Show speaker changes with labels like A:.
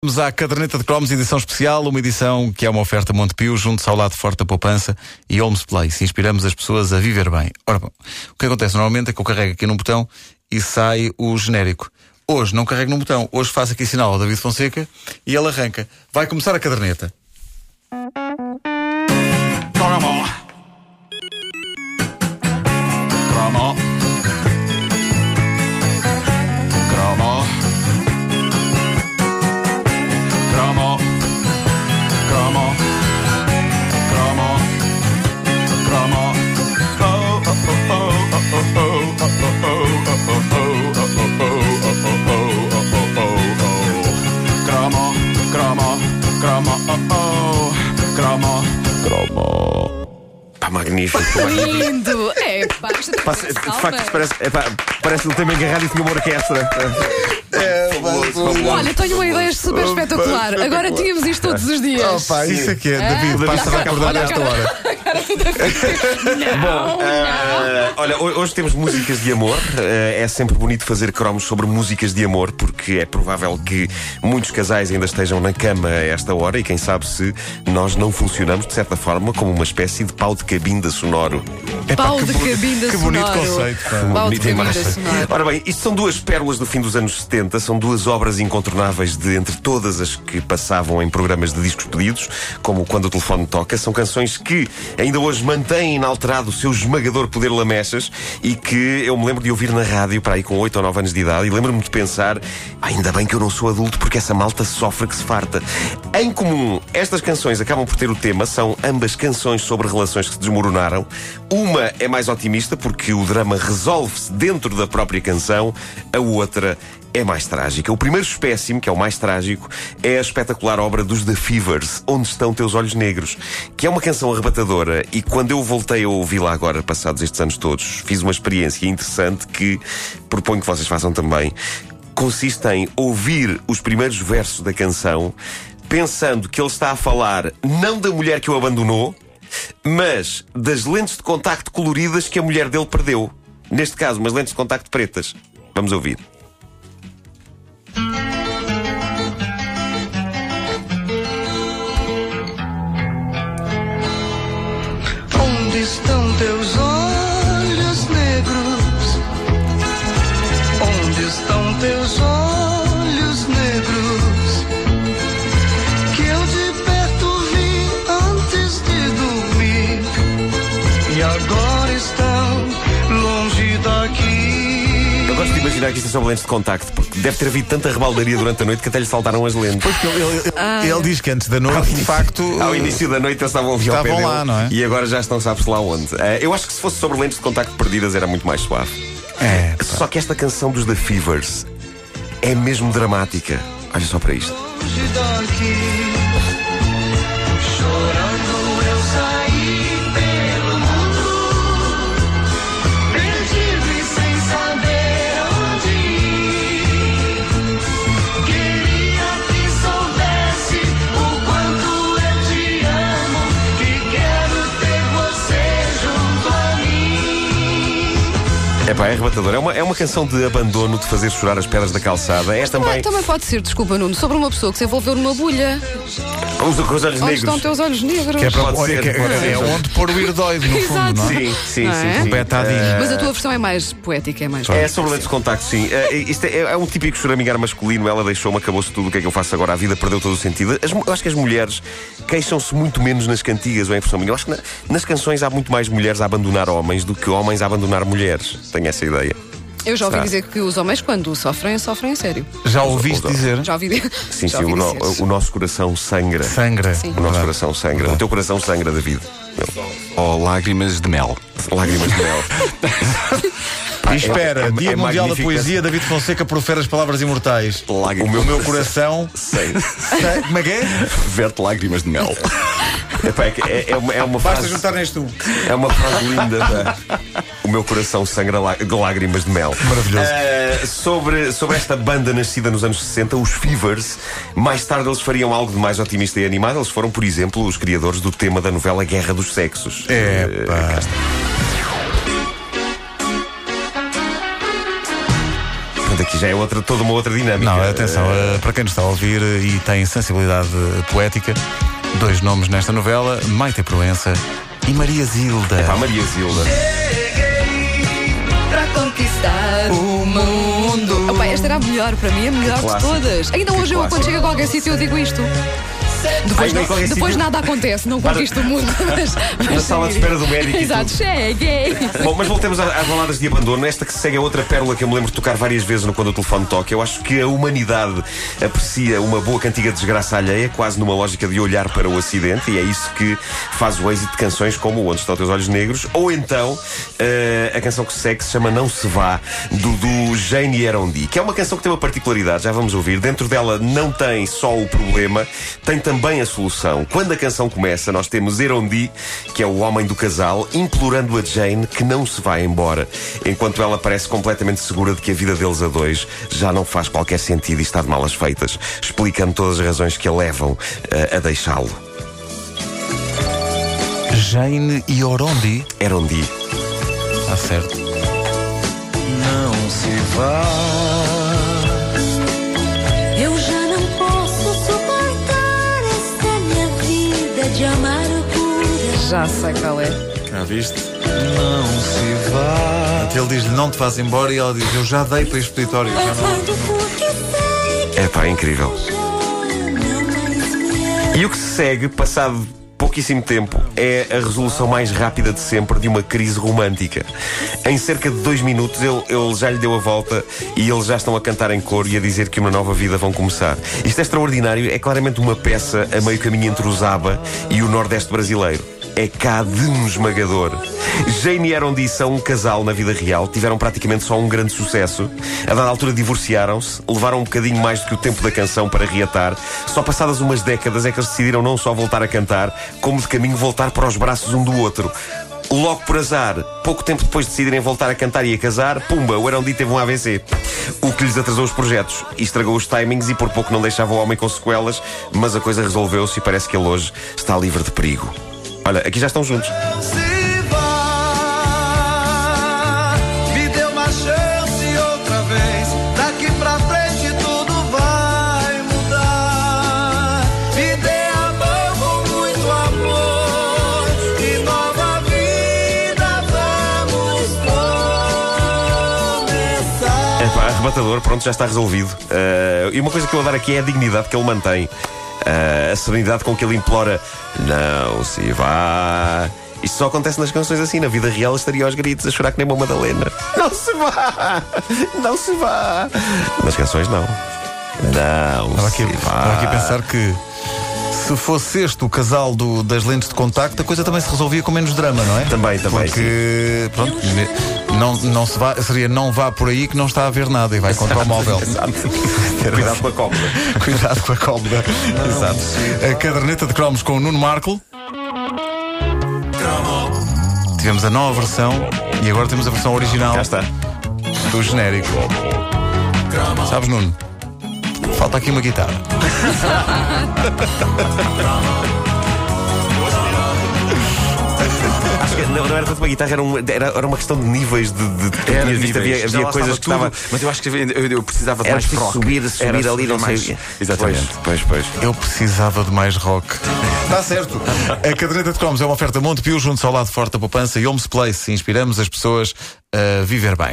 A: Vamos à caderneta de cromos, edição especial, uma edição que é uma oferta Montepio, junto ao lado forte da poupança e Holmes Place. Inspiramos as pessoas a viver bem. Ora bom, o que acontece normalmente é que eu carrego aqui num botão e sai o genérico. Hoje não carrego num botão, hoje faço aqui sinal ao David Fonseca e ele arranca. Vai começar a caderneta.
B: Magnífico.
C: Lindo! É, pá, isto é
B: Pá, se- de facto, parece, é, pá, parece que ele tem agarrado e tinha uma orquestra.
C: Olha, tenho uma ideia super espetacular. Agora tínhamos isto todos os dias.
A: Opa, isso aqui é, David,
B: David
A: passa a acordar
C: a
A: a esta
C: cara-
A: hora.
C: Não,
B: Ah, olha, ho- hoje temos músicas de amor. Ah, é sempre bonito fazer cromos sobre músicas de amor, porque é provável que muitos casais ainda estejam na cama a esta hora e quem sabe se nós não funcionamos, de certa forma, como uma espécie de pau de cabinda sonoro.
C: Pau
A: que
C: de cabinda
A: que bonito
C: sonoro.
A: conceito, pá.
C: Pau de
B: bonita
C: cabinda sonoro.
B: Ora bem, isto são duas pérolas do fim dos anos 70, são duas obras incontornáveis de entre todas as que passavam em programas de discos pedidos, como Quando o Telefone Toca. São canções que ainda hoje mantêm inalterado o seu esmagador poder e que eu me lembro de ouvir na rádio para aí com 8 ou 9 anos de idade e lembro-me de pensar, "Ah, ainda bem que eu não sou adulto porque essa malta sofre que se farta. Em comum, estas canções acabam por ter o tema, são ambas canções sobre relações que se desmoronaram. Uma é mais otimista porque o drama resolve-se dentro da própria canção, a outra é mais trágica. O primeiro espécime, que é o mais trágico, é a espetacular obra dos The Fevers, Onde Estão Teus Olhos Negros, que é uma canção arrebatadora e quando eu voltei a ouvi-la agora, passados estes anos todos, fiz uma experiência interessante que proponho que vocês façam também. Consiste em ouvir os primeiros versos da canção pensando que ele está a falar não da mulher que o abandonou, mas das lentes de contacto coloridas que a mulher dele perdeu. Neste caso, umas lentes de contacto pretas. Vamos ouvir. Imaginar que isto é sobre lentes de contacto, porque deve ter havido tanta rebaldaria durante a noite que até lhe saltaram as lentes.
A: Pois ele, ele- ele- ele diz que antes da noite, de facto.
B: Ao início da noite eles estavam a ouvir ao pé
A: Estavam
B: dele
A: lá, não é?
B: E agora já estão, sabe-se lá onde. Eh, eu acho que se fosse sobre lentes de contacto perdidas era muito mais suave.
A: É, pá.
B: Só que esta canção dos The Fevers é mesmo dramática. Olha só para isto.
D: longe daqui.
B: É pá, é arrebatador. É uma, é uma canção de abandono, de fazer chorar as pedras da calçada. É
C: Também,
B: também.
C: também pode ser, desculpa, Nuno, sobre uma pessoa que se envolveu numa bolha.
B: Usa com os olhos
C: Onde estão
B: negros.
C: teus olhos negros?
A: Que é, para,
B: Pode ser,
A: que é-
B: pode
A: é onde pôr o irdoide, no fundo,
C: Exato.
A: não é?
B: Sim, sim,
C: Não
B: sim.
C: é?
B: sim.
A: Betadine.
B: Eh,
C: Mas a tua versão é mais poética, é mais.
B: É sobre lentes de contacto, sim. Eh, isto é, é um típico choramingar masculino. Ela deixou-me, acabou-se tudo. O que é que eu faço agora? A vida perdeu todo o sentido. As mu- eu acho que as mulheres queixam-se muito menos nas cantigas, ou é a impressão minha. Eu acho que na- nas canções há muito mais mulheres a abandonar homens do que homens a abandonar mulheres. Tenho essa ideia.
C: Eu já ouvi
B: Será?
C: dizer que os homens, quando sofrem, sofrem a sério.
A: Já ouviste dizer?
C: Já ouvi,
B: Sim,
C: já
B: sim,
C: ouvi
B: o, no-
C: dizer.
B: o nosso coração sangra.
A: Sangra.
C: Sim.
B: O nosso
A: Verdade.
B: coração sangra. O teu coração sangra, David.
E: Ou lágrimas de mel.
B: Lágrimas de mel.
A: E espera,
B: é- é-
A: Dia
B: é
A: Mundial da
B: magnífica.
A: Poesia, David Fonseca profere as palavras imortais.
B: Lágrimas.
A: O meu, meu coração.
B: Sei.
A: Sa- Como é que é?
E: Verte lágrimas de mel.
B: Epá, é, que é- é uma, é uma
A: Basta
B: frase.
A: juntar neste um.
B: É uma frase linda. pá. O meu coração sangra lá- lágrimas de mel.
A: Maravilhoso.
B: Eh, sobre, sobre esta banda nascida nos anos 60, os Fevers, mais tarde eles fariam algo de mais otimista e animado. Eles foram, por exemplo, os criadores do tema da novela Guerra dos Sexos.
A: É,
B: aqui já é outra, toda uma outra dinâmica.
A: Não, atenção, eh, para quem nos está a ouvir e tem sensibilidade poética, dois nomes nesta novela: Maite Proença e Maria Zilda.
B: Pá, Maria Zilda.
C: A melhor, para mim, a melhor de todas. Ainda hoje eu, quando chego a qualquer sítio, eu digo isto. Depois, não- depois
B: sítio.
C: nada acontece, não conquisto o mundo. Mas, mas
B: sala de espera do médico
C: Exato,
B: tudo.
C: cheguei.
B: Bom, mas voltemos às baladas de abandono. Esta que segue é outra pérola que eu me lembro de tocar várias vezes no quando o telefone toca. Eu acho que a humanidade aprecia uma boa cantiga de desgraça alheia, quase numa lógica de olhar para o acidente, e é isso que faz o êxito de canções como Onde Estão Teus Olhos Negros, ou então eh, a canção que se segue se chama Não Se Vá, do, do Jane Erondi, que é uma canção que tem uma particularidade, já vamos ouvir. Dentro dela não tem só o problema, tem também a solução. Quando a canção começa, nós temos Erondi, que é o homem do casal, implorando a Jane que não se vá embora, enquanto ela parece completamente segura de que a vida deles a dois já não faz qualquer sentido e está de malas feitas, explicando todas as razões que a levam eh, a deixá-lo.
A: Jane e Orondi.
B: Erondi.
A: Está certo.
E: Não se vá.
F: Já
C: sei qual é.
A: Já viste?
E: Não se vá.
A: Ele diz-lhe não te vás embora e ela diz eu já dei para o expeditório. Já não...
B: É pá, é incrível. E o que se segue, passado pouquíssimo tempo, é a resolução mais rápida de sempre de uma crise romântica. Em cerca de dois minutos, ele, ele já lhe deu a volta e eles já estão a cantar em coro e a dizer que uma nova vida vão começar. Isto é extraordinário, é claramente uma peça a meio caminho entre o Zaba e o Nordeste brasileiro. É cá de um esmagador. Jane e Aaron são um casal na vida real, tiveram praticamente só um grande sucesso. A dada altura divorciaram-se, levaram um bocadinho mais do que o tempo da canção para reatar. Só passadas umas décadas é que eles decidiram não só voltar a cantar, como de caminho voltar para os braços um do outro. Logo por azar, pouco tempo depois de decidirem voltar a cantar e a casar, pumba, o Arondi teve um AVC. O que lhes atrasou os projetos e estragou os timings e por pouco não deixava o homem com sequelas, mas a coisa resolveu-se e parece que ele hoje está livre de perigo. Olha, aqui já estão juntos. Arrebatador, pronto, já está resolvido. Ah, e uma coisa que eu vou dar aqui é a dignidade que ele mantém. Ah, a serenidade com que ele implora: Não se vá. Isto só acontece nas canções assim. Na vida real estaria aos gritos a chorar que nem uma Madalena. Não se vá! Não se vá! Nas canções, não. Não
A: Estava aqui,
B: se vá.
A: estava aqui a pensar que se fosse este o casal do- das lentes de contacto, a coisa também se resolvia com menos drama, não é?
B: Também, também,
A: Porque, pronto, ne- não, não se vá, seria não vá por aí que não está a ver nada e vai contra o móvel.
B: Exato. Cuidado com a cópula.
A: Cuidado com a cómoda. Exato. A caderneta de cromos com o Nuno Marco. Tivemos a nova versão e agora temos a versão original
B: Já está.
A: do genérico. Sabes, Nuno? Falta aqui uma guitarra.
B: Acho que não, não era tanto uma guitarra, era, um- era, era uma questão de níveis de. de tu tinhas visto, havia, havia coisas que estava.
E: Mas eu acho que eu, eu precisava de
B: Era
E: mais rock.
B: subir, subir
E: Era
B: ali, não sei.
E: mais-
B: quê.
E: Exatamente.
B: Pois, pois, pois.
A: Eu precisava de mais rock. Está certo. A caderneta de cromos é uma oferta Montepio junto ao lado forte da poupança e Homes Place. Inspiramos as pessoas a viver bem.